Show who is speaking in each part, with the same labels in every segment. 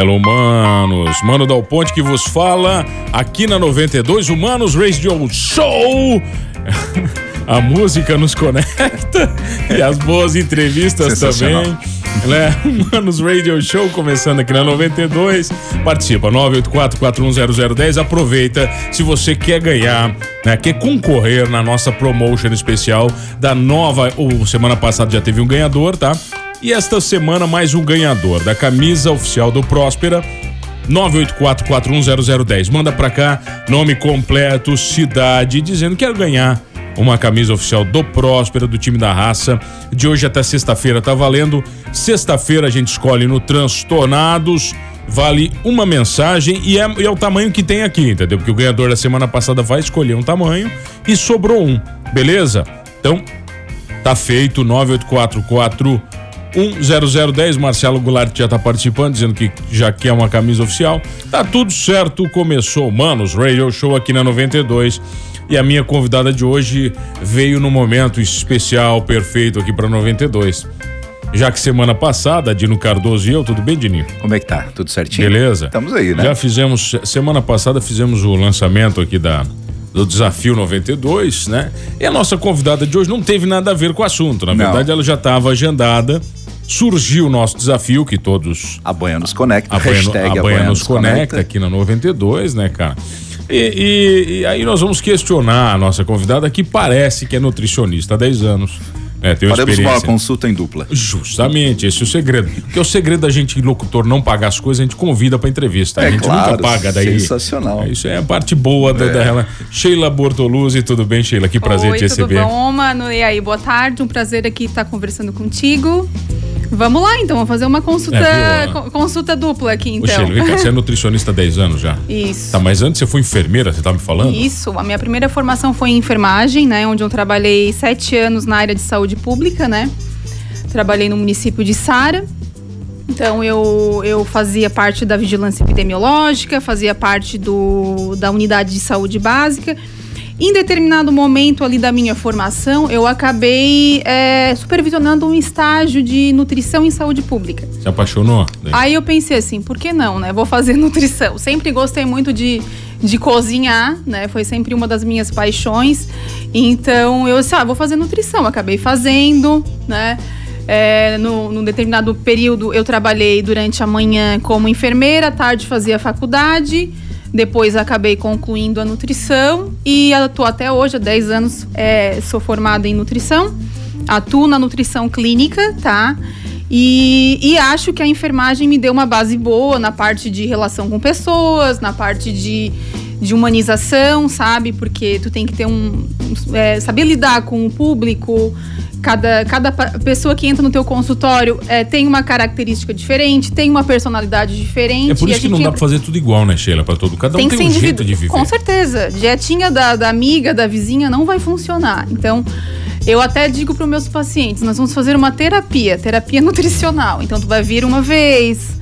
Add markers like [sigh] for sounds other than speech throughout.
Speaker 1: Hello, Humanos. Mano Dal Ponte que vos fala aqui na 92 Humanos Radio Show. [laughs] A música nos conecta [laughs] e as boas entrevistas também. Né? Humanos Radio Show começando aqui na 92. Participa 984-410010. Aproveita se você quer ganhar, né? quer concorrer na nossa promotion especial da nova. Ou semana passada já teve um ganhador, tá? E esta semana mais um ganhador da camisa oficial do Próspera. 984410010. Manda pra cá nome completo, cidade, dizendo que quer ganhar uma camisa oficial do Próspera, do time da raça. De hoje até sexta-feira tá valendo. Sexta-feira a gente escolhe no Transtornados. Vale uma mensagem e é, e é o tamanho que tem aqui, entendeu? Porque o ganhador da semana passada vai escolher um tamanho e sobrou um, beleza? Então, tá feito. 984410010. 10010, Marcelo Goulart já tá participando, dizendo que já quer uma camisa oficial. Tá tudo certo, começou, manos, Radio Show aqui na 92. E a minha convidada de hoje veio no momento especial, perfeito aqui para 92. Já que semana passada, Dino Cardoso e eu, tudo bem, Dininho?
Speaker 2: Como é que tá? Tudo certinho?
Speaker 1: Beleza?
Speaker 2: Estamos aí, né?
Speaker 1: Já fizemos, semana passada fizemos o lançamento aqui da do Desafio 92, né? E a nossa convidada de hoje não teve nada a ver com o assunto. Na
Speaker 2: Não.
Speaker 1: verdade, ela já estava agendada. Surgiu o nosso desafio que todos
Speaker 2: A banha nos conecta.
Speaker 1: a Banha,
Speaker 2: hashtag
Speaker 1: a Banha nos conecta aqui na 92, né, cara? E, e- e aí nós vamos questionar a nossa convidada que parece que é nutricionista há 10 anos. É, tem uma
Speaker 2: Faremos uma consulta em dupla.
Speaker 1: Justamente, esse é o segredo. Porque o segredo da gente, locutor, não pagar as coisas, a gente convida pra entrevista. a
Speaker 2: É
Speaker 1: gente
Speaker 2: claro,
Speaker 1: nunca paga daí.
Speaker 2: sensacional.
Speaker 1: É, Isso é a parte boa da, da rela- Sheila Bortoluzzi, tudo bem, Sheila? Que prazer
Speaker 3: Oi,
Speaker 1: te
Speaker 3: tudo
Speaker 1: receber.
Speaker 3: bom, mano? E aí, boa tarde. Um prazer aqui estar conversando contigo. Vamos lá, então. Vamos fazer uma consulta,
Speaker 1: É, viu?
Speaker 3: co- consulta dupla aqui, então.
Speaker 1: Sheila, vem cá, você é nutricionista há 10 anos já.
Speaker 3: Isso.
Speaker 1: Tá, mas antes você foi enfermeira, você tá me falando?
Speaker 3: Isso, a minha primeira formação foi em enfermagem, né? Onde eu trabalhei sete anos na área de saúde pública, né? Trabalhei no município de Sara. Então eu, eu fazia parte da vigilância epidemiológica, fazia parte do, da unidade de saúde básica. Em determinado momento ali da minha formação, eu acabei é, supervisionando um estágio de nutrição em saúde pública.
Speaker 1: Se apaixonou? Daí.
Speaker 3: Aí eu pensei assim, por que não, né? Vou fazer [laughs] nutrição. Sempre gostei muito de, de cozinhar, né? Foi sempre uma das minhas paixões. Então eu disse, ah, vou fazer nutrição. Acabei fazendo, né? É, no, num determinado período eu trabalhei durante a manhã como enfermeira, à tarde fazia faculdade. Depois acabei concluindo a nutrição e atuo até hoje, há 10 anos, é, sou formada em nutrição. Atuo na nutrição clínica, tá? E, e acho que a enfermagem me deu uma base boa na parte de relação com pessoas, na parte de, de humanização, sabe? Porque tu tem que ter um. é, saber lidar com o público. Cada, cada pessoa que entra no teu consultório é, tem uma característica diferente, tem uma personalidade diferente.
Speaker 1: É por isso que não dá pra fazer tudo igual, né, Sheila? Pra todo. Cada um tem, um jeito de viver.
Speaker 3: Com certeza. Dietinha da, da amiga, da vizinha não vai funcionar. Então, eu até digo para os meus pacientes, nós vamos fazer uma terapia, terapia [laughs] nutricional. Então, tu vai vir uma vez,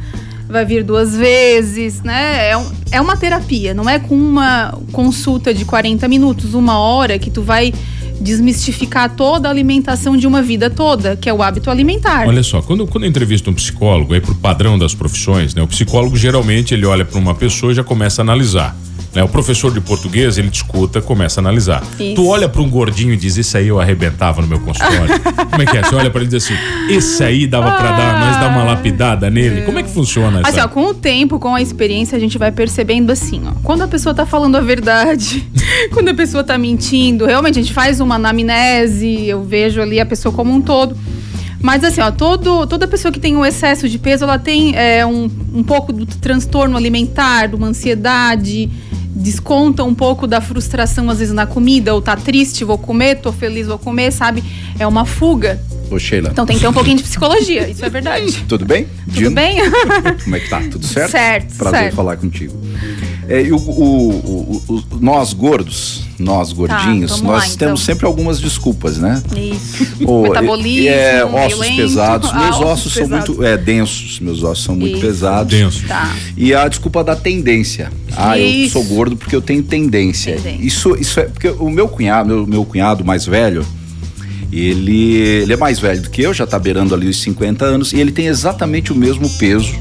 Speaker 3: vai vir duas vezes, né? É, um- é uma terapia, não é com uma consulta de 40 minutos, uma hora que tu vai desmistificar toda a alimentação de uma vida toda, que é o hábito alimentar.
Speaker 1: Olha só, quando, quando eu entrevisto um psicólogo, aí pro padrão das profissões, né? O psicólogo geralmente ele olha para uma pessoa e já começa a analisar. Né? O professor de português, ele te escuta, começa a analisar.
Speaker 3: Isso.
Speaker 1: Tu olha para um gordinho e diz, esse aí eu arrebentava no meu consultório. [laughs] Como é que é? Você olha para ele e diz assim, esse aí dava para dar, nós dar uma lapidada nele. Como é que funciona essa?
Speaker 3: Assim, ó, com o tempo, com a experiência, a gente vai percebendo assim, ó. Quando a pessoa tá falando a verdade, [laughs] quando a pessoa tá mentindo, realmente a gente faz uma anamnese, eu vejo ali a pessoa como um todo. Mas assim, ó, todo, toda pessoa que tem um excesso de peso, ela tem é, um, um pouco do transtorno alimentar, de uma ansiedade, desconta um pouco da frustração às vezes na comida, ou tá triste, vou comer, tô feliz, vou comer, sabe? É uma fuga.
Speaker 2: Ô, Sheila.
Speaker 3: Então tem que ter um pouquinho de psicologia, isso é verdade. [laughs]
Speaker 2: Tudo bem?
Speaker 3: Tudo
Speaker 2: Dino?
Speaker 3: bem?
Speaker 2: Como é que tá? Tudo certo?
Speaker 3: Certo,
Speaker 2: Prazer
Speaker 3: certo.
Speaker 2: falar contigo. É, e o, o- o- o- nós gordos, nós gordinhos,
Speaker 3: Tá,
Speaker 2: nós
Speaker 3: lá, então.
Speaker 2: temos sempre algumas desculpas, né?
Speaker 3: Isso. [laughs]
Speaker 2: Ô,
Speaker 3: Metabolismo,
Speaker 2: é, ossos
Speaker 3: lento. [laughs]
Speaker 2: pesados.
Speaker 3: Ah,
Speaker 2: Meus
Speaker 3: ossos
Speaker 2: ossos são
Speaker 3: pesados.
Speaker 2: muito é, densos. Meus ossos são muito
Speaker 3: Isso.
Speaker 2: pesados.
Speaker 1: Denso.
Speaker 3: Tá.
Speaker 2: E a desculpa da tendência. Ah, eu
Speaker 3: Isso.
Speaker 2: sou gordo porque eu tenho tendência.
Speaker 3: Tendência.
Speaker 2: Isso, isso é porque o meu cunhado, meu, meu cunhado mais velho, ele, ele é mais velho do que eu, já tá beirando ali os 50 anos, e ele tem exatamente o mesmo peso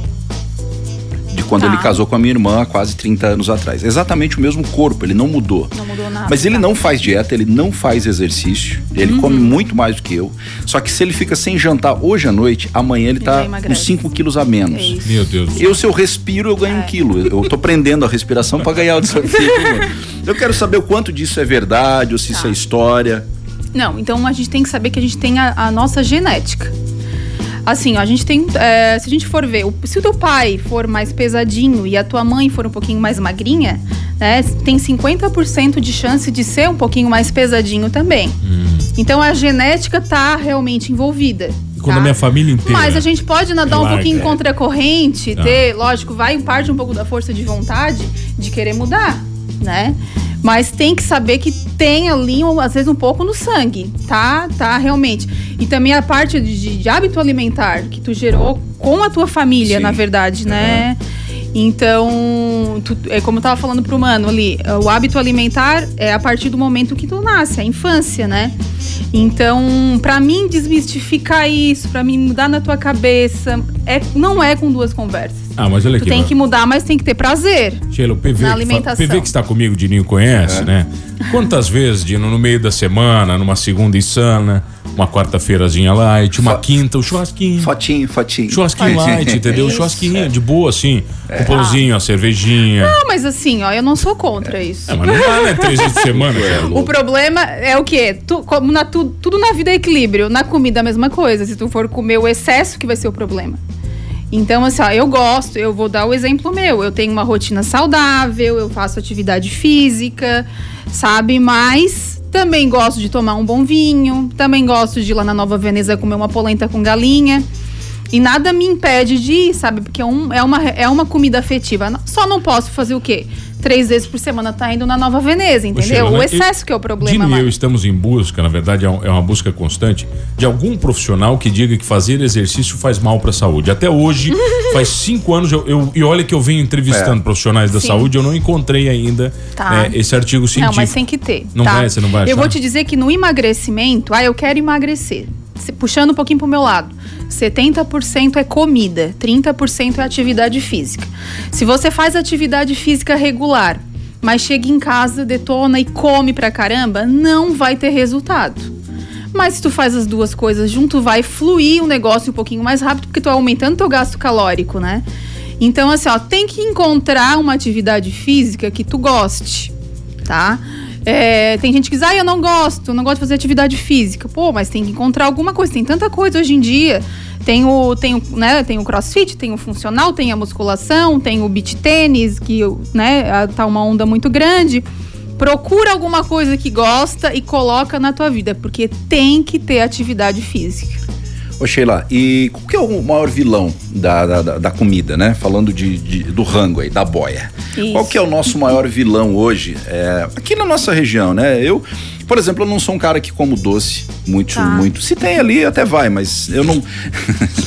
Speaker 2: de quando
Speaker 3: Tá.
Speaker 2: ele casou com a minha irmã há quase 30 anos atrás. Exatamente o mesmo corpo, ele não mudou.
Speaker 3: Não mudou nada.
Speaker 2: Mas ele
Speaker 3: tá.
Speaker 2: não faz dieta, ele não faz exercício, ele
Speaker 3: Uhum.
Speaker 2: come muito mais do que eu. Só que se ele fica sem jantar hoje à noite, amanhã ele tá
Speaker 3: emagrece.
Speaker 2: 5 quilos a menos.
Speaker 3: É isso.
Speaker 1: Meu Deus do céu.
Speaker 2: Eu, se eu respiro, eu ganho um quilo. Eu tô prendendo a respiração para ganhar o desafio. Eu quero saber o quanto disso é verdade, ou se isso
Speaker 3: Tá.
Speaker 2: é história.
Speaker 3: Não, então a gente tem que saber que a gente tem a, a nossa genética. Assim, ó, a gente tem. é, se a gente for ver, o- se o teu pai for mais pesadinho e a tua mãe for um pouquinho mais magrinha, né? Tem 50% de chance de ser um pouquinho mais pesadinho também. Então a genética tá realmente envolvida.
Speaker 1: Quando
Speaker 3: tá?
Speaker 1: a minha família inteira.
Speaker 3: Mas a gente pode nadar um
Speaker 1: Larga,
Speaker 3: pouquinho
Speaker 1: é.
Speaker 3: contra a corrente,
Speaker 1: Tá.
Speaker 3: ter, lógico, vai parte um pouco da força de vontade de querer mudar, né? Mas tem que saber que tem ali, um- às vezes, um pouco no sangue, tá? Tá, realmente. E também a parte de, de hábito alimentar que tu gerou com a tua família,
Speaker 2: Sim.
Speaker 3: na verdade, né? Então, tu- é como eu tava falando pro mano ali, o hábito alimentar é a partir do momento que tu nasce, a infância, né? Então, pra mim desmistificar isso, pra mim mudar na tua cabeça, é, não é com duas conversas.
Speaker 1: Ah, mas olha
Speaker 3: Tu
Speaker 1: aqui.
Speaker 3: tem
Speaker 1: mano.
Speaker 3: que mudar, mas tem que ter prazer.
Speaker 1: Sheila, o PV,
Speaker 3: Na alimentação.
Speaker 1: PV que está comigo, o Dininho conhece, né? Quantas vezes, Dino, no meio da semana, numa segunda insana, uma quarta-feirazinha light, uma
Speaker 2: Fo-
Speaker 1: quinta, o churrasquinho.
Speaker 2: Fotinho, fotinho.
Speaker 1: Churrasquinho light, entendeu? [laughs]
Speaker 3: Isso.
Speaker 1: Churrasquinho de boa, assim. Com pãozinho, a cervejinha.
Speaker 3: Ah, mas assim, ó, eu não sou contra isso.
Speaker 1: É, mas não dá, né? Três vezes por semana. [laughs] cara.
Speaker 3: O problema é o quê? Tu- como na tu- tudo na vida é equilíbrio. Na comida a mesma coisa. Se tu for comer o excesso, que vai ser o problema. Então, assim, ó, eu gosto, eu vou dar o exemplo meu. Eu tenho uma rotina saudável, eu faço atividade física, sabe? Mas também gosto de tomar um bom vinho, também gosto de ir lá na Nova Veneza comer uma polenta com galinha. E nada me impede de ir, sabe? Porque é, um- é uma, é uma comida afetiva. Só não posso fazer o quê? Três vezes por semana tá indo na Nova Veneza, entendeu?
Speaker 1: Sheila,
Speaker 3: o
Speaker 1: né?
Speaker 3: excesso que é o problema,
Speaker 1: Dino e eu estamos em busca, na verdade é um- é uma busca constante, de algum profissional que diga que fazer exercício faz mal para a saúde. Até hoje, [laughs] faz cinco anos, eu, eu- e olha que eu venho entrevistando
Speaker 2: É.
Speaker 1: profissionais da
Speaker 3: Sim.
Speaker 1: saúde, eu não encontrei ainda
Speaker 3: Tá.
Speaker 1: é, esse artigo científico.
Speaker 3: Não, mas tem que ter.
Speaker 1: Não
Speaker 3: tá?
Speaker 1: vai, você não vai
Speaker 3: Eu
Speaker 1: achar?
Speaker 3: vou te dizer que no emagrecimento, ah, eu quero emagrecer. Puxando um pouquinho pro meu lado. 70% é comida, 30% é atividade física. Se você faz atividade física regular, mas chega em casa, detona e come pra caramba, não vai ter resultado. Mas se tu faz as duas coisas junto, vai fluir o negócio um pouquinho mais rápido, porque tu vai aumentando teu gasto calórico, né? Então, assim, ó, tem que encontrar uma atividade física que tu goste, tá? É, tem gente que diz, ah, eu não gosto, não gosto de fazer atividade física. Pô, mas tem que encontrar alguma coisa. Tem tanta coisa hoje em dia. Tem o, tem o, né, tem o crossfit, tem o funcional, tem a musculação, tem o beach tênis, que né, tá uma onda muito grande. Procura alguma coisa que gosta e coloca na tua vida, porque tem que ter atividade física.
Speaker 2: Ô Sheila, e qual que é o maior vilão da, da, da- da comida, né? Falando de, de- do rango aí, da boia.
Speaker 3: Isso.
Speaker 2: Qual que é o nosso maior vilão hoje? É, aqui na nossa região, né? Eu, por exemplo, eu não sou um cara que como doce muito,
Speaker 3: Tá.
Speaker 2: muito. Se tem ali, até vai, mas eu não. [laughs]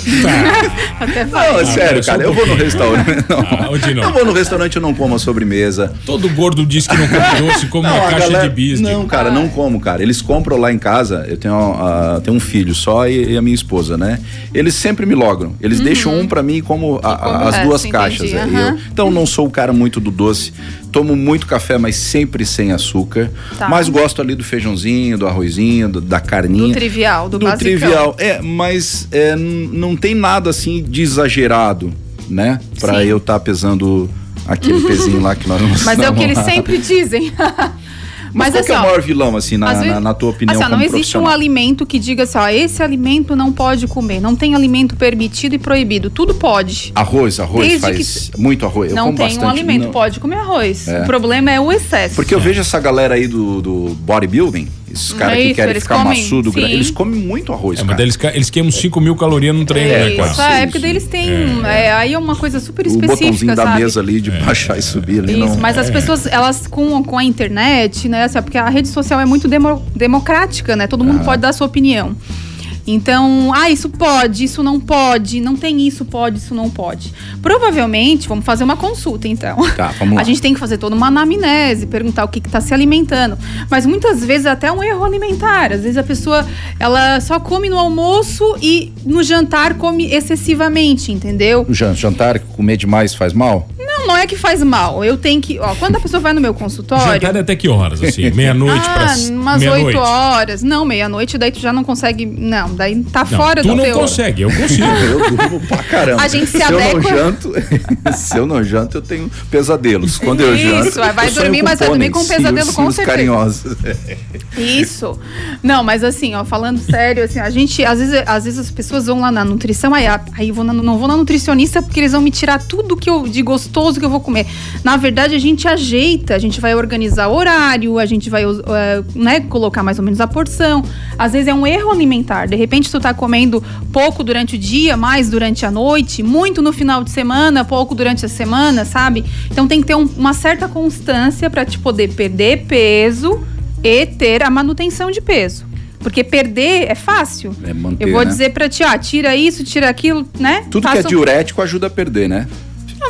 Speaker 3: Até vai.
Speaker 2: Não, é
Speaker 1: Ah,
Speaker 2: sério, cara.
Speaker 1: um
Speaker 2: Eu vou no restaurante. [laughs] Não.
Speaker 1: Ah, Dino.
Speaker 2: Eu vou no restaurante, eu não como a sobremesa.
Speaker 1: Todo gordo diz que não come [laughs] doce, come uma
Speaker 2: a
Speaker 1: caixa
Speaker 2: galera-
Speaker 1: de bis.
Speaker 2: Não, cara, não como, cara. Eles compram lá em casa. Eu tenho, ah, tenho um filho só e, e a minha esposa, né? Eles sempre me logram. Eles deixam um pra mim e como, a-
Speaker 3: como
Speaker 2: as
Speaker 3: resto,
Speaker 2: duas
Speaker 3: entendi,
Speaker 2: caixas. é. E
Speaker 3: aham.
Speaker 2: eu- então não sou o cara muito do doce. Tomo muito café, mas sempre sem açúcar.
Speaker 3: Tá.
Speaker 2: Mas gosto ali do feijãozinho, do arrozinho, do- da carninha.
Speaker 3: Do trivial, do,
Speaker 2: do
Speaker 3: basicão.
Speaker 2: trivial. É, mas é, não tem nada assim de exagerado, né? Pra
Speaker 3: Sim.
Speaker 2: eu estar pesando aquele pezinho lá que nós
Speaker 3: Mas é o que eles sempre dizem. [laughs]
Speaker 2: Mas,
Speaker 3: Mas
Speaker 2: qual que é o
Speaker 3: assim,
Speaker 2: maior vilão, assim, na,
Speaker 3: vezes-
Speaker 2: na, na tua opinião
Speaker 3: Assim, não existe um alimento que diga assim, ó, esse alimento não pode comer. Não tem alimento permitido e proibido. Tudo pode.
Speaker 2: Arroz, arroz
Speaker 3: Desde
Speaker 2: faz muito arroz. Eu
Speaker 3: não
Speaker 2: como
Speaker 3: tem
Speaker 2: bastante.
Speaker 3: um alimento,
Speaker 2: não.
Speaker 3: pode comer arroz.
Speaker 2: É.
Speaker 3: O problema é o excesso.
Speaker 2: Porque eu vejo essa galera aí do, do bodybuilding, esses caras que
Speaker 3: Isso,
Speaker 2: querem ficar
Speaker 3: comem,
Speaker 2: maçudo,
Speaker 3: sim.
Speaker 2: eles comem muito arroz,
Speaker 1: É, mas
Speaker 2: cara.
Speaker 1: daí eles, eles queimam 5 mil calorias num treino, né,
Speaker 2: pode
Speaker 1: cara?
Speaker 3: Isso, é,
Speaker 2: isso.
Speaker 3: porque daí eles têm. é, aí é uma coisa super
Speaker 2: o
Speaker 3: específica.
Speaker 2: botãozinho da
Speaker 3: sabe?
Speaker 2: mesa ali de baixar e subir ali.
Speaker 3: Isso,
Speaker 2: não...
Speaker 3: mas as pessoas, elas com, com a internet, né, assim, porque a rede social é muito demo- democrática, né? Todo mundo pode dar a sua opinião. Então, ah, isso pode, isso não pode, não tem isso pode, isso não pode. Provavelmente, vamos fazer uma consulta, então.
Speaker 2: Tá, vamos lá. [laughs]
Speaker 3: A gente tem que fazer toda uma anamnese, perguntar o que está se alimentando. Mas muitas vezes é até um erro alimentar. Às vezes a pessoa ela só come no almoço e no jantar come excessivamente, entendeu?
Speaker 2: O jan- jantar, comer demais faz mal?
Speaker 3: Não, não é que faz mal. Eu tenho que. Ó, quando a pessoa vai no meu consultório.
Speaker 1: Jantar é até que horas, assim? [laughs] Meia-noite
Speaker 3: ah,
Speaker 1: pra
Speaker 3: umas. 8 horas. Não, meia-noite, daí tu já não consegue. Não, daí tá
Speaker 1: Não,
Speaker 3: fora
Speaker 1: tu
Speaker 3: do
Speaker 1: não
Speaker 3: teu.
Speaker 1: consegue, eu consigo. [laughs]
Speaker 2: Eu durmo pra caramba.
Speaker 3: A gente se
Speaker 2: eu não
Speaker 3: adequa-
Speaker 2: janto, [laughs] se eu não janto, eu tenho pesadelos. Quando eu janto,
Speaker 3: Isso, vai dormir, mas vai dormir com um pesadelo, com certeza.
Speaker 2: carinhosos.
Speaker 3: Isso. Não, mas assim, ó, falando sério, assim, a gente, às vezes, às vezes as pessoas vão lá na nutrição, aí, aí eu vou na- não vou na nutricionista porque eles vão me tirar tudo que eu, de gostoso que eu vou comer. Na verdade, a gente ajeita, a gente vai organizar horário, a gente vai, eh, né, colocar mais ou menos a porção. Às vezes é um erro alimentar. De repente, tu tá comendo pouco durante o dia, mais durante a noite, muito no final de semana, pouco durante a semana, sabe? Então tem que ter um- uma certa constância para te poder perder peso e ter a manutenção de peso. Porque perder é fácil.
Speaker 2: É manter,
Speaker 3: Eu vou
Speaker 2: né?
Speaker 3: dizer pra ti, ah, tira isso, tira aquilo, né?
Speaker 2: Tudo que
Speaker 3: Faça
Speaker 2: é
Speaker 3: um-
Speaker 2: diurético ajuda a perder, né?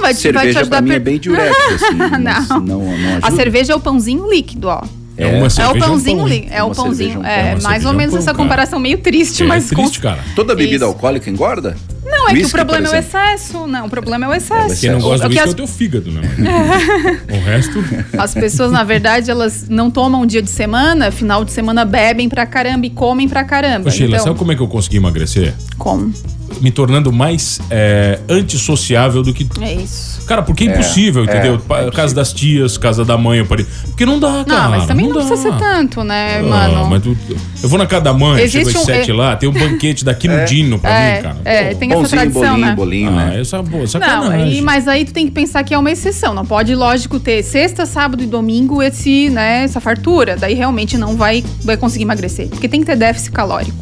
Speaker 3: Não, vai, te- vai te
Speaker 2: Cerveja
Speaker 3: ajudar
Speaker 2: pra
Speaker 3: a
Speaker 2: mim é
Speaker 3: per-
Speaker 2: bem diurético, [laughs] assim.
Speaker 3: Não.
Speaker 2: não, não
Speaker 3: A cerveja é o pãozinho líquido, ó.
Speaker 1: É uma
Speaker 3: É o
Speaker 1: cerveja,
Speaker 3: pãozinho
Speaker 1: um pão.
Speaker 3: É o
Speaker 2: Uma cerveja,
Speaker 3: pãozinho.
Speaker 2: um pão.
Speaker 3: É, mais
Speaker 1: cerveja,
Speaker 3: ou
Speaker 1: um
Speaker 3: menos
Speaker 1: pão,
Speaker 3: essa
Speaker 1: cara.
Speaker 3: comparação meio triste,
Speaker 1: É,
Speaker 3: mas.
Speaker 1: é triste, cara.
Speaker 2: Toda bebida
Speaker 3: Isso.
Speaker 2: alcoólica engorda?
Speaker 3: Não, é que o
Speaker 2: Whisky,
Speaker 3: problema é o excesso. Não, o problema é o excesso.
Speaker 1: Quem não gosta
Speaker 3: O
Speaker 1: do
Speaker 3: que
Speaker 1: uísque é o teu fígado, né? o resto.
Speaker 3: As pessoas, na verdade, elas não tomam dia de semana, final de semana bebem pra caramba e comem pra caramba.
Speaker 1: Ô, Sheila,
Speaker 3: então,
Speaker 1: sabe como é que eu consegui emagrecer?
Speaker 3: como?
Speaker 1: Me tornando mais é, antissociável do que.
Speaker 3: É isso.
Speaker 1: Cara, porque é impossível, entendeu? Pa- casa das tias, casa da mãe, eu parei. Porque não dá, cara.
Speaker 3: Não, mas também não,
Speaker 1: dá.
Speaker 3: precisa ser tanto, né,
Speaker 1: Ah,
Speaker 3: mano?
Speaker 1: mas tu- eu vou na casa da mãe, chego
Speaker 3: Existe
Speaker 1: às
Speaker 3: um-
Speaker 1: sete
Speaker 3: é-
Speaker 1: lá, tem um banquete daqui no Dino pra
Speaker 3: é,
Speaker 1: mim, cara.
Speaker 3: é,
Speaker 1: Pô,
Speaker 3: tem essa tradição,
Speaker 2: bolinho,
Speaker 3: né?
Speaker 2: bolinho,
Speaker 1: Ah,
Speaker 2: né?
Speaker 1: essa boa,
Speaker 3: Não,
Speaker 1: sacanagem.
Speaker 3: aí, mas aí tu tem que pensar que é uma exceção. Não pode, lógico, ter sexta, sábado e domingo esse, né, essa fartura. Daí realmente não vai, vai conseguir emagrecer. Porque tem que ter déficit calórico.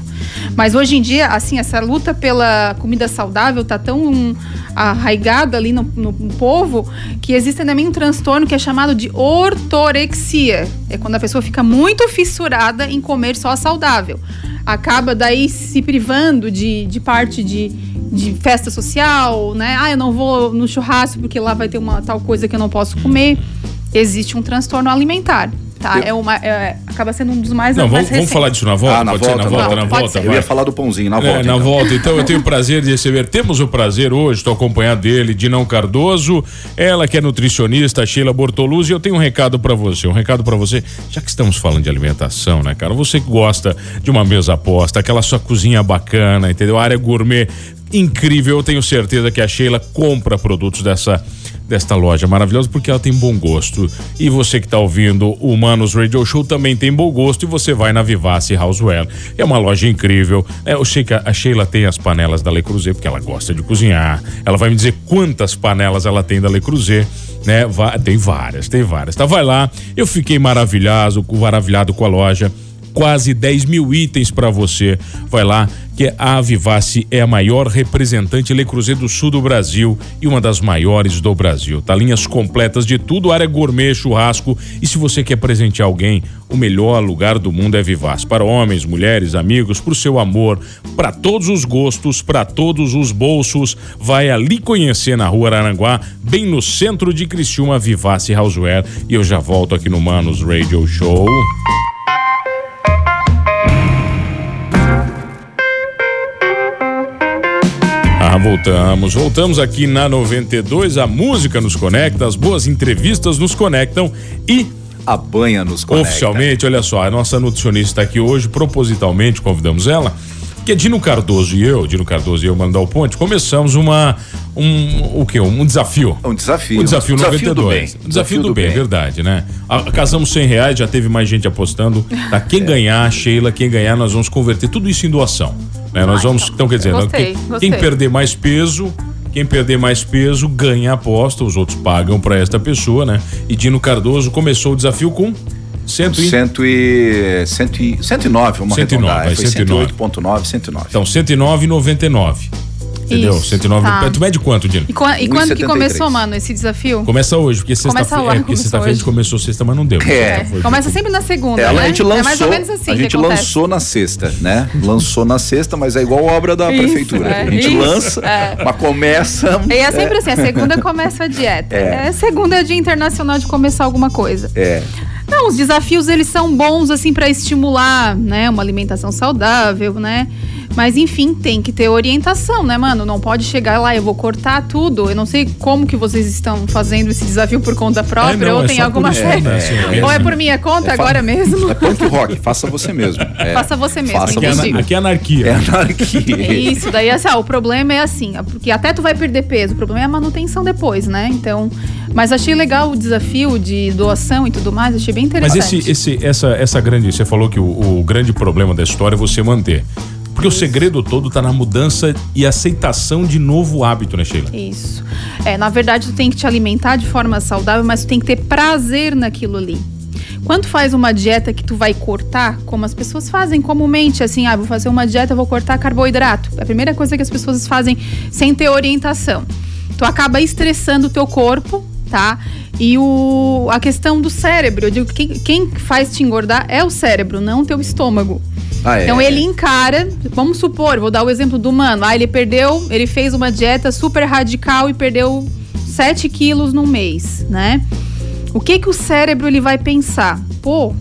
Speaker 3: Mas hoje em dia, assim, essa luta pela comida saudável tá tão arraigada ali no, no- povo que existe também um transtorno que é chamado de ortorexia. É quando a pessoa fica muito fissurada em comer só saudável. Acaba daí se privando de, de parte de, de festa social, né? Ah, eu não vou no churrasco porque lá vai ter uma tal coisa que eu não posso comer. Existe um transtorno alimentar, tá?
Speaker 2: Eu-
Speaker 3: É uma, é- acaba sendo um dos mais
Speaker 1: Não,
Speaker 3: mais
Speaker 1: vamos, vamos
Speaker 3: recentes.
Speaker 1: falar disso na volta?
Speaker 2: Ah, na
Speaker 1: Pode ser
Speaker 2: volta,
Speaker 1: na
Speaker 2: na
Speaker 1: volta, na
Speaker 3: volta. Pode
Speaker 1: volta,
Speaker 3: ser.
Speaker 2: Eu ia falar do pãozinho, na
Speaker 1: É,
Speaker 2: volta.
Speaker 1: na
Speaker 2: então.
Speaker 1: volta. [laughs] Então eu tenho o prazer de receber. Temos o prazer hoje, estou acompanhado dele, Dinão Cardoso, ela que é nutricionista, Sheila Bortoluzzi. E eu tenho um recado para você. Um recado para você, já que estamos falando de alimentação, né, cara? Você que gosta de uma mesa posta, aquela sua cozinha bacana, entendeu? A área gourmet incrível. Eu tenho certeza que a Sheila compra produtos dessa desta loja maravilhosa porque ela tem bom gosto. E você que está ouvindo o Manos Radio Show também tem bom gosto e você vai na Vivace Houseware. É uma loja incrível. É, eu sei que a Sheila tem as panelas da Le Creuset porque ela gosta de cozinhar. Ela vai me dizer quantas panelas ela tem da Le Creuset, né? Tem várias, tem várias. Tá, vai lá. Eu fiquei maravilhado, maravilhado com a loja quase 10 mil itens para você. Vai lá, que a Vivace é a maior representante Le Creuset do sul do Brasil e uma das maiores do Brasil. Tá linhas completas de tudo, área gourmet, churrasco. E se você quer presentear alguém, o melhor lugar do mundo é Vivace. Para homens, mulheres, amigos, pro seu amor, para todos os gostos, para todos os bolsos. Vai ali conhecer na rua Aranguá, bem no centro de Criciúma, Vivace Houseware. E eu já volto aqui no Manos Radio Show. Voltamos. Voltamos aqui na 92. A música nos conecta, as boas entrevistas nos conectam e
Speaker 2: A banha nos conecta.
Speaker 1: oficialmente, olha só, a nossa nutricionista está aqui hoje, propositalmente convidamos ela, Porque Dino Cardoso e eu, Dino Cardoso e eu, Mandal Ponte, começamos uma. Um, o quê? Um desafio.
Speaker 2: Um desafio.
Speaker 1: Um desafio,
Speaker 2: um
Speaker 1: 92.
Speaker 2: do bem.
Speaker 1: Um desafio, do, bem, é verdade, né? A, casamos 100 reais, já teve mais gente apostando. Tá? Quem [laughs] é. ganhar, Sheila, quem ganhar, nós vamos converter tudo isso em doação. Né? Nós vamos. Então, então quer dizer, gostei, quem, gostei. quem perder mais peso quem perder mais peso ganha a aposta, os outros pagam para esta pessoa, né? E Dino Cardoso começou o desafio com
Speaker 2: Cento e... Cento e, cento e, 109, vamos 109, arredondar. Foi 108.9, 109.
Speaker 1: Então, 109,99. Entendeu? Isso, 109. Tá. Tu mede quanto, Dino?
Speaker 3: E, e quando que começou, mano, esse desafio?
Speaker 1: Começa hoje, porque sexta-feira. É, porque sexta-feira a gente começou sexta, mas não deu.
Speaker 3: É. é. Começa sempre na segunda. É,
Speaker 2: né? A gente lançou. É mais ou menos assim. A gente lançou na sexta, né? lançou na sexta, mas é igual obra da isso, prefeitura. É, a gente isso, lança, é. mas começa.
Speaker 3: E é sempre assim: a segunda começa a dieta. É. segunda é dia internacional de começar alguma coisa.
Speaker 2: É.
Speaker 3: Não, os desafios eles são bons assim para estimular, né, uma alimentação saudável, né? Mas enfim, tem que ter orientação, né, mano? Não pode chegar lá, eu vou cortar tudo. Eu não sei como que vocês estão fazendo esse desafio por conta própria, é, não, ou é tem alguma coisa. É, é, ou é por minha conta agora mesmo.
Speaker 2: É punk rock, faça você mesmo. [laughs]
Speaker 3: faça você mesmo.
Speaker 1: Faça você. Aqui é anarquia.
Speaker 2: É anarquia. [laughs]
Speaker 3: Isso, daí assim, ó, o problema é assim, porque até tu vai perder peso, o problema é a manutenção depois, né? Então, mas achei legal o desafio de doação e tudo mais, achei bem interessante.
Speaker 1: Mas esse, esse, essa, essa grande, você falou que o, o grande problema da história é você manter. Porque o segredo todo está na mudança e aceitação de novo hábito, né, Sheila?
Speaker 3: Isso. É, na verdade, tu tem que te alimentar de forma saudável, mas tu tem que ter prazer naquilo ali. Quando faz uma dieta que tu vai cortar, como as pessoas fazem comumente, assim, ah, vou fazer uma dieta, vou cortar carboidrato. É a primeira coisa que as pessoas fazem sem ter orientação. Tu acaba estressando o teu corpo, tá? E o, a questão do cérebro, eu digo que quem faz te engordar é o cérebro, não o teu estômago. Ah, é? Então ele encara, vamos supor, vou dar o exemplo do mano. Ah, ele perdeu, ele fez uma dieta super radical e perdeu 7 quilos no mês, né? O que que o cérebro ele vai pensar? Pô,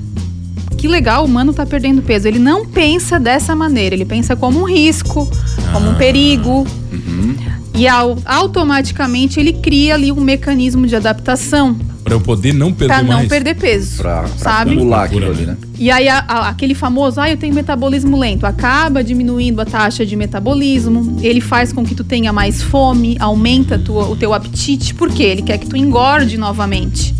Speaker 3: que legal, o mano tá perdendo peso. Ele não pensa dessa maneira, ele pensa como um risco, como um ah. perigo. Uhum. E ao, automaticamente ele cria ali um mecanismo de adaptação
Speaker 1: para eu poder não perder pra
Speaker 3: mais. não perder peso.
Speaker 2: Pra, pra sabe? acumular aquilo ali, né?
Speaker 3: E aí, a, a, aquele famoso, ah, eu tenho metabolismo lento, acaba diminuindo a taxa de metabolismo, ele faz com que tu tenha mais fome, aumenta tua, o teu apetite, porque ele quer que tu engorde novamente.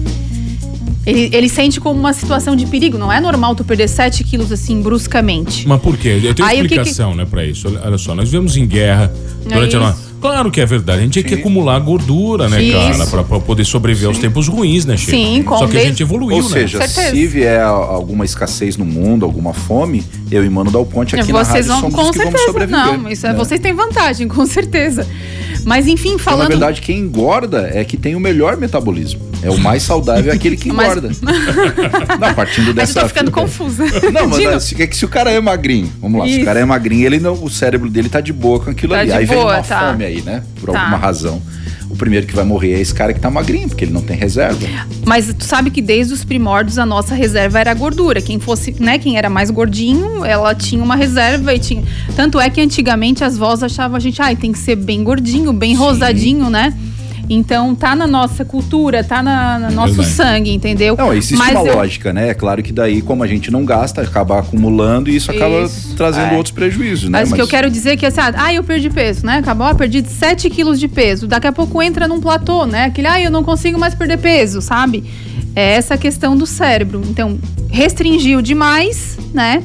Speaker 3: Ele, ele sente como uma situação de perigo. Não é normal tu perder 7 quilos assim bruscamente.
Speaker 1: Mas por quê? Eu tenho Aí, explicação, que que... né, pra isso. Olha só, nós vivemos em guerra é durante é a nossa. Claro que é verdade. A gente tinha que acumular gordura, né, cara? Pra, pra, poder sobreviver Sim. aos tempos ruins, né, Chico?
Speaker 3: Sim, com
Speaker 1: Só que a gente evoluiu,
Speaker 2: Ou
Speaker 1: né?
Speaker 2: seja, se vier alguma escassez no mundo, alguma fome, eu e Mano Dal Ponte aqui vocês na rádio vão, somos com que certeza, vamos sobreviver.
Speaker 3: Não, isso é, né? vocês têm vantagem, com certeza. Mas enfim, falando.
Speaker 2: Então, na verdade, quem engorda é que tem o melhor metabolismo. É o mais saudável é aquele que [laughs] engorda. Mas... [laughs] Não, partindo dessa.
Speaker 3: Eu tô ficando confusa. [laughs]
Speaker 2: Não, mas assim, é que se o cara é magrinho, vamos lá, Isso. se o cara é magrinho, ele não, o cérebro dele tá de boa com aquilo tá ali. Aí boa, vem uma tá. fome aí, né? Por tá. alguma razão o primeiro que vai morrer é esse cara que tá magrinho, porque ele não tem reserva.
Speaker 3: Mas tu sabe que desde os primórdios a nossa reserva era a gordura. Quem fosse, né, quem era mais gordinho, ela tinha uma reserva e tinha. Tanto é que antigamente as vós achavam a gente, ai, ah, tem que ser bem gordinho, bem Sim. rosadinho, né? Então tá na nossa cultura, tá na, no nosso Verdade. sangue, entendeu?
Speaker 2: Não, existe Mas uma eu... lógica, né? É claro que daí, como a gente não gasta, acaba acumulando e isso acaba isso, trazendo é. outros prejuízos, né?
Speaker 3: Mas, Mas o que eu quero dizer é que assim, ah, eu perdi peso, né? Acabou, ah, perdi 7 quilos de peso. Daqui a pouco entra num platô, né? Aquele, ah, eu não consigo mais perder peso, sabe? É essa questão do cérebro. Então, restringiu demais, né?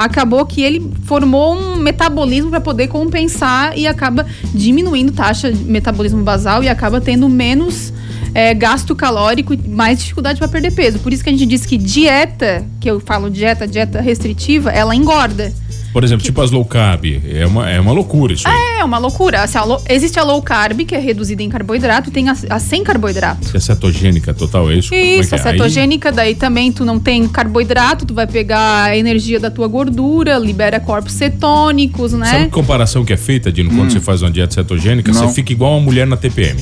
Speaker 3: Acabou que ele formou um metabolismo para poder compensar e acaba diminuindo taxa de metabolismo basal e acaba tendo menos é, gasto calórico e mais dificuldade para perder peso. Por isso que a gente diz que dieta, que eu falo dieta, dieta restritiva, ela engorda.
Speaker 1: Por exemplo, que... tipo as low carb. É uma, é uma loucura isso.
Speaker 3: Aí. É, uma loucura. Assim, a lo... Existe a low carb, que é reduzida em carboidrato, e tem a, a sem carboidrato.
Speaker 1: Que é cetogênica total, é isso?
Speaker 3: É isso, é a cetogênica, Aí... daí também tu não tem carboidrato, tu vai pegar a energia da tua gordura, libera corpos cetônicos, né?
Speaker 1: Sabe que comparação que é feita, Dino, hum. quando você faz uma dieta cetogênica? Não. Você fica igual uma mulher na TPM.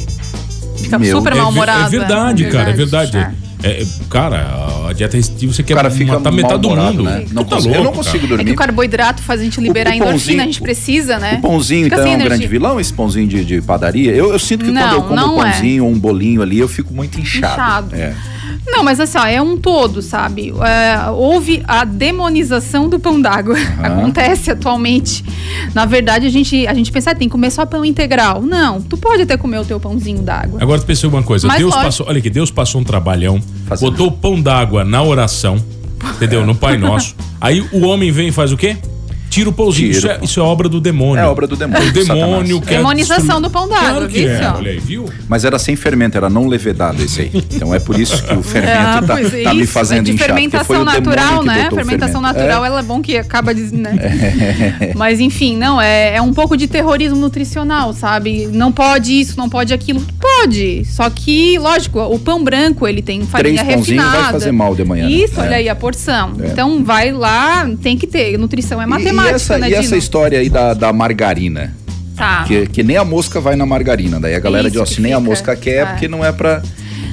Speaker 3: Fica Meu, super mal-humorada.
Speaker 1: É, é, verdade, é, cara, é verdade. É. É, cara, a dieta restritiva você quer
Speaker 2: cara fica
Speaker 1: matar metade do mundo.
Speaker 2: Né? Não tá consigo, louco, eu não consigo cara. dormir. É que
Speaker 3: o carboidrato faz a gente liberar o, o endorfina, a gente precisa, né?
Speaker 2: O pãozinho, fica então, é um grande vilão, esse pãozinho de, de padaria? Eu, eu sinto que não, quando eu como um pãozinho é. ou um bolinho ali, eu fico muito inchado. Inchado. É.
Speaker 3: Não, mas assim, ó, é um todo, sabe? É, houve a demonização do pão d'água. [laughs] Acontece atualmente. Na verdade, a gente, a gente pensa, ah, tem que comer só pão integral. Não, tu pode até comer o teu pãozinho d'água.
Speaker 1: Agora tu pensei uma coisa,
Speaker 3: Mas
Speaker 1: Deus
Speaker 3: lógico.
Speaker 1: passou, olha aqui, Deus passou um trabalhão,
Speaker 2: Fazendo.
Speaker 1: botou o pão d'água na oração, entendeu? No Pai [laughs] Nosso. Aí o homem vem e faz o quê? Tira o pãozinho.
Speaker 2: Tira
Speaker 1: Isso é,
Speaker 2: pão.
Speaker 1: isso é obra do demônio.
Speaker 2: É obra do demônio,
Speaker 1: O demônio quer
Speaker 3: Demonização
Speaker 1: destruir-
Speaker 3: do pão d'água,
Speaker 1: Claro
Speaker 3: viu,
Speaker 1: é, olha aí, viu?
Speaker 2: Mas era sem fermento, era não levedado esse aí. Então é por isso que o [laughs] fermento
Speaker 3: Ah,
Speaker 2: tá,
Speaker 3: pois é
Speaker 2: tá me
Speaker 3: isso,
Speaker 2: fazendo
Speaker 3: é de
Speaker 2: inchar. porque foi
Speaker 3: fermentação natural,
Speaker 2: que
Speaker 3: né? Fermentação natural, ela é bom que acaba de, né? [laughs] Mas enfim, não, é, é um pouco de terrorismo nutricional, sabe? Não pode isso, não pode aquilo. Pode, só que, lógico, o pão branco, ele tem farinha
Speaker 2: Três
Speaker 3: refinada.
Speaker 2: vai fazer mal de manhã, né?
Speaker 3: Isso,
Speaker 2: É.
Speaker 3: olha aí a porção.
Speaker 2: É.
Speaker 3: Então vai lá, tem que ter. Nutrição é
Speaker 2: E-
Speaker 3: matemática,
Speaker 2: e essa,
Speaker 3: né,
Speaker 2: e essa história aí da, da margarina?
Speaker 3: Tá.
Speaker 2: Que, que nem a mosca vai na margarina. Daí a galera diz, ó, se nem a mosca quer,
Speaker 3: É.
Speaker 2: porque não é pra...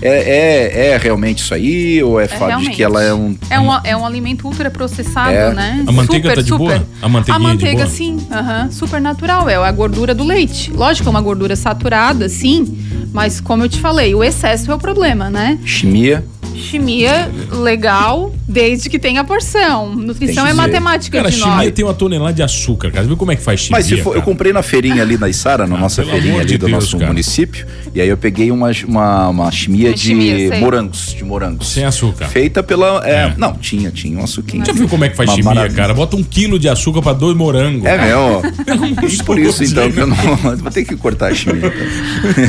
Speaker 2: É, é, é realmente isso aí? Ou é, fato de
Speaker 3: realmente.
Speaker 2: que ela é um...
Speaker 3: É um, é um alimento ultraprocessado,
Speaker 2: É.
Speaker 3: né?
Speaker 1: A manteiga tá de boa? A manteiguinha
Speaker 3: A
Speaker 1: de
Speaker 3: manteiga,
Speaker 1: boa?
Speaker 3: sim. aham, super natural. É a gordura do leite. Lógico, é uma gordura saturada, sim. Mas como eu te falei, o excesso é o problema, né?
Speaker 2: Chimia.
Speaker 3: Chimia, legal, desde que tenha porção. Nutrição é matemática
Speaker 1: Cara,
Speaker 3: de
Speaker 1: chimia
Speaker 3: nós.
Speaker 1: tem uma tonelada de açúcar, cara. Você viu como é que faz chimia?
Speaker 2: Mas se for, eu
Speaker 1: cara?
Speaker 2: comprei na feirinha ali na Isara, na
Speaker 1: Ah,
Speaker 2: nossa feirinha ali
Speaker 1: de
Speaker 2: do
Speaker 1: Deus,
Speaker 2: nosso
Speaker 1: cara.
Speaker 2: município, e aí eu peguei uma, uma, uma chimia
Speaker 3: Uma
Speaker 2: de
Speaker 3: chimia,
Speaker 2: morangos, de morangos.
Speaker 1: Sem açúcar.
Speaker 2: Feita pela... é,
Speaker 1: É.
Speaker 2: Não, tinha, tinha um açuquinho.
Speaker 1: Já viu como é que faz
Speaker 2: Uma
Speaker 1: chimia,
Speaker 2: maravilha.
Speaker 1: cara? Bota um quilo de açúcar pra dois morangos.
Speaker 2: É
Speaker 1: cara.
Speaker 2: mesmo? [laughs] Por isso, então, que eu não... [laughs] Vou ter que cortar a chimia.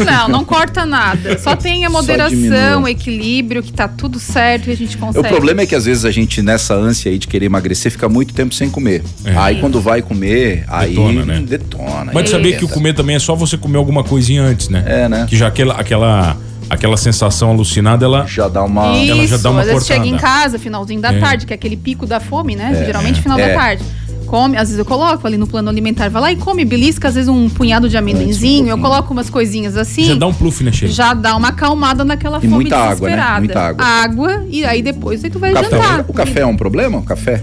Speaker 3: Não, não corta nada. Só tenha moderação, equilíbrio, que tá tudo certo e a gente consegue.
Speaker 2: O problema é que às vezes a gente, nessa ânsia aí de querer emagrecer, fica muito tempo sem comer.
Speaker 1: É.
Speaker 2: Aí quando vai comer, aí
Speaker 1: Detona, né?
Speaker 2: detona.
Speaker 1: Mas sabia que o comer também é só você comer alguma coisinha antes, né?
Speaker 2: É, né?
Speaker 1: Que já aquela, aquela, aquela sensação alucinada, ela.
Speaker 2: Já dá uma...
Speaker 3: Isso,
Speaker 1: ela já dá uma
Speaker 3: às vezes
Speaker 1: cortada.
Speaker 3: chega em casa, finalzinho da
Speaker 1: É.
Speaker 3: tarde, que é aquele pico da fome, né? Geralmente final
Speaker 2: É.
Speaker 3: da tarde. Come, às vezes eu coloco ali no plano alimentar, vai lá e come, belisca, às vezes um punhado de amendoinzinho, eu coloco umas coisinhas assim.
Speaker 1: Já dá um pluff, né, Sheila?
Speaker 3: já dá uma acalmada naquela
Speaker 2: E
Speaker 3: fome
Speaker 2: muita água, né?
Speaker 3: desesperada.
Speaker 2: Muita água.
Speaker 3: Água, e aí depois aí tu vai
Speaker 2: O café,
Speaker 3: jantar.
Speaker 2: o café é um problema? O café?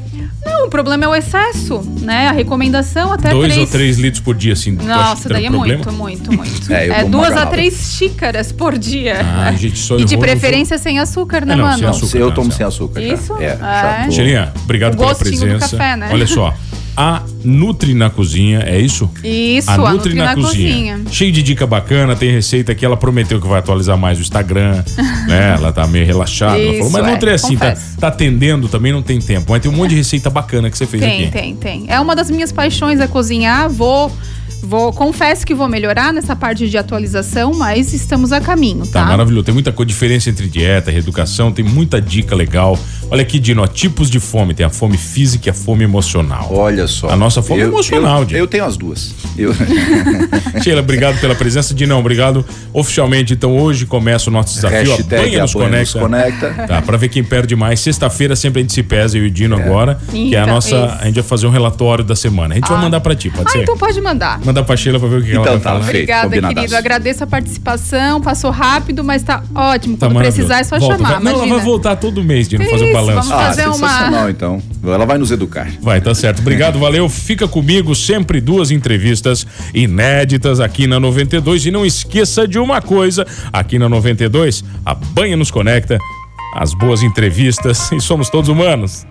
Speaker 3: Não, o problema é o excesso, né? A recomendação até
Speaker 1: Dois
Speaker 3: três...
Speaker 1: ou três litros por dia, assim.
Speaker 3: Nossa, daí é
Speaker 1: problema?
Speaker 3: muito, muito, muito. [laughs]
Speaker 2: É,
Speaker 3: É, duas a três xícaras por dia.
Speaker 1: Ah, gente, só [laughs]
Speaker 3: e de preferência sem açúcar, né,
Speaker 1: É, não,
Speaker 3: mano?
Speaker 1: sem açúcar.
Speaker 2: eu
Speaker 1: não,
Speaker 2: tomo sem açúcar já.
Speaker 3: Isso?
Speaker 2: É,
Speaker 3: É.
Speaker 2: já tô-
Speaker 1: Xelinha, obrigado
Speaker 3: O
Speaker 1: pela
Speaker 3: gostinho do
Speaker 1: presença.
Speaker 3: café, né?
Speaker 1: Olha só, [laughs] a Nutri na Cozinha, é isso?
Speaker 3: Isso,
Speaker 1: a
Speaker 3: a
Speaker 1: Nutri,
Speaker 3: Nutri
Speaker 1: na,
Speaker 3: na
Speaker 1: cozinha.
Speaker 3: cozinha.
Speaker 1: Cheio de dica bacana, tem receita que ela prometeu que vai atualizar mais o Instagram, [laughs] né? Ela tá meio relaxada. ela falou,
Speaker 3: Isso,
Speaker 1: mas
Speaker 3: é,
Speaker 1: Nutri é assim, tá,
Speaker 3: confesso.
Speaker 1: tá atendendo também, não tem tempo. Mas tem um monte de receita bacana que você fez
Speaker 3: Tem,
Speaker 1: aqui.
Speaker 3: tem, tem. É uma das minhas paixões é cozinhar. Vou, vou, confesso que vou melhorar nessa parte de atualização, mas estamos a caminho,
Speaker 1: Tá
Speaker 3: tá?
Speaker 1: maravilhoso. Tem muita co- diferença entre dieta e reeducação, tem muita dica legal. Olha aqui, Dino, ó, tipos de fome. Tem a fome física e a fome emocional.
Speaker 2: Olha só.
Speaker 1: A nossa fome
Speaker 2: eu,
Speaker 1: emocional,
Speaker 2: eu,
Speaker 1: Di.
Speaker 2: eu tenho as duas. Eu... [laughs]
Speaker 1: Sheila, obrigado pela presença. Dinão, obrigado. Oficialmente, então, hoje começa o nosso desafio.
Speaker 2: Hashtag
Speaker 1: Banha nos
Speaker 2: Apanha nos
Speaker 1: conecta.
Speaker 2: conecta.
Speaker 1: Tá, pra ver quem perde mais. Sexta-feira sempre a gente se pesa, eu e o Dino agora. que é a
Speaker 3: Então,
Speaker 1: nossa.
Speaker 3: isso.
Speaker 1: A gente vai fazer um relatório da semana. A gente vai
Speaker 3: Ah.
Speaker 1: mandar pra ti, pode
Speaker 3: Ah,
Speaker 1: ser?
Speaker 3: então pode mandar.
Speaker 1: Manda pra Sheila pra ver o que ela
Speaker 2: Então
Speaker 1: vai
Speaker 2: tá,
Speaker 1: falar.
Speaker 2: feito.
Speaker 3: Obrigada,
Speaker 2: combinadaço.
Speaker 3: querido. Agradeço a participação. Passou rápido, mas tá ótimo.
Speaker 1: Tá
Speaker 3: Quando precisar é só
Speaker 1: Volta,
Speaker 3: chamar.
Speaker 1: vai- Não, ela vai voltar todo mês, Dino, fazer o
Speaker 3: Isso,
Speaker 1: balanço.
Speaker 3: vamos
Speaker 2: Ah,
Speaker 3: fazer uma-
Speaker 2: sensacional, então. Ela vai nos educar.
Speaker 1: Vai, tá certo. Obrigado, valeu. Fica comigo sempre duas entrevistas inéditas aqui na 92 e não esqueça de uma coisa, aqui na 92, a Banha nos conecta, as boas entrevistas [laughs] e somos todos humanos.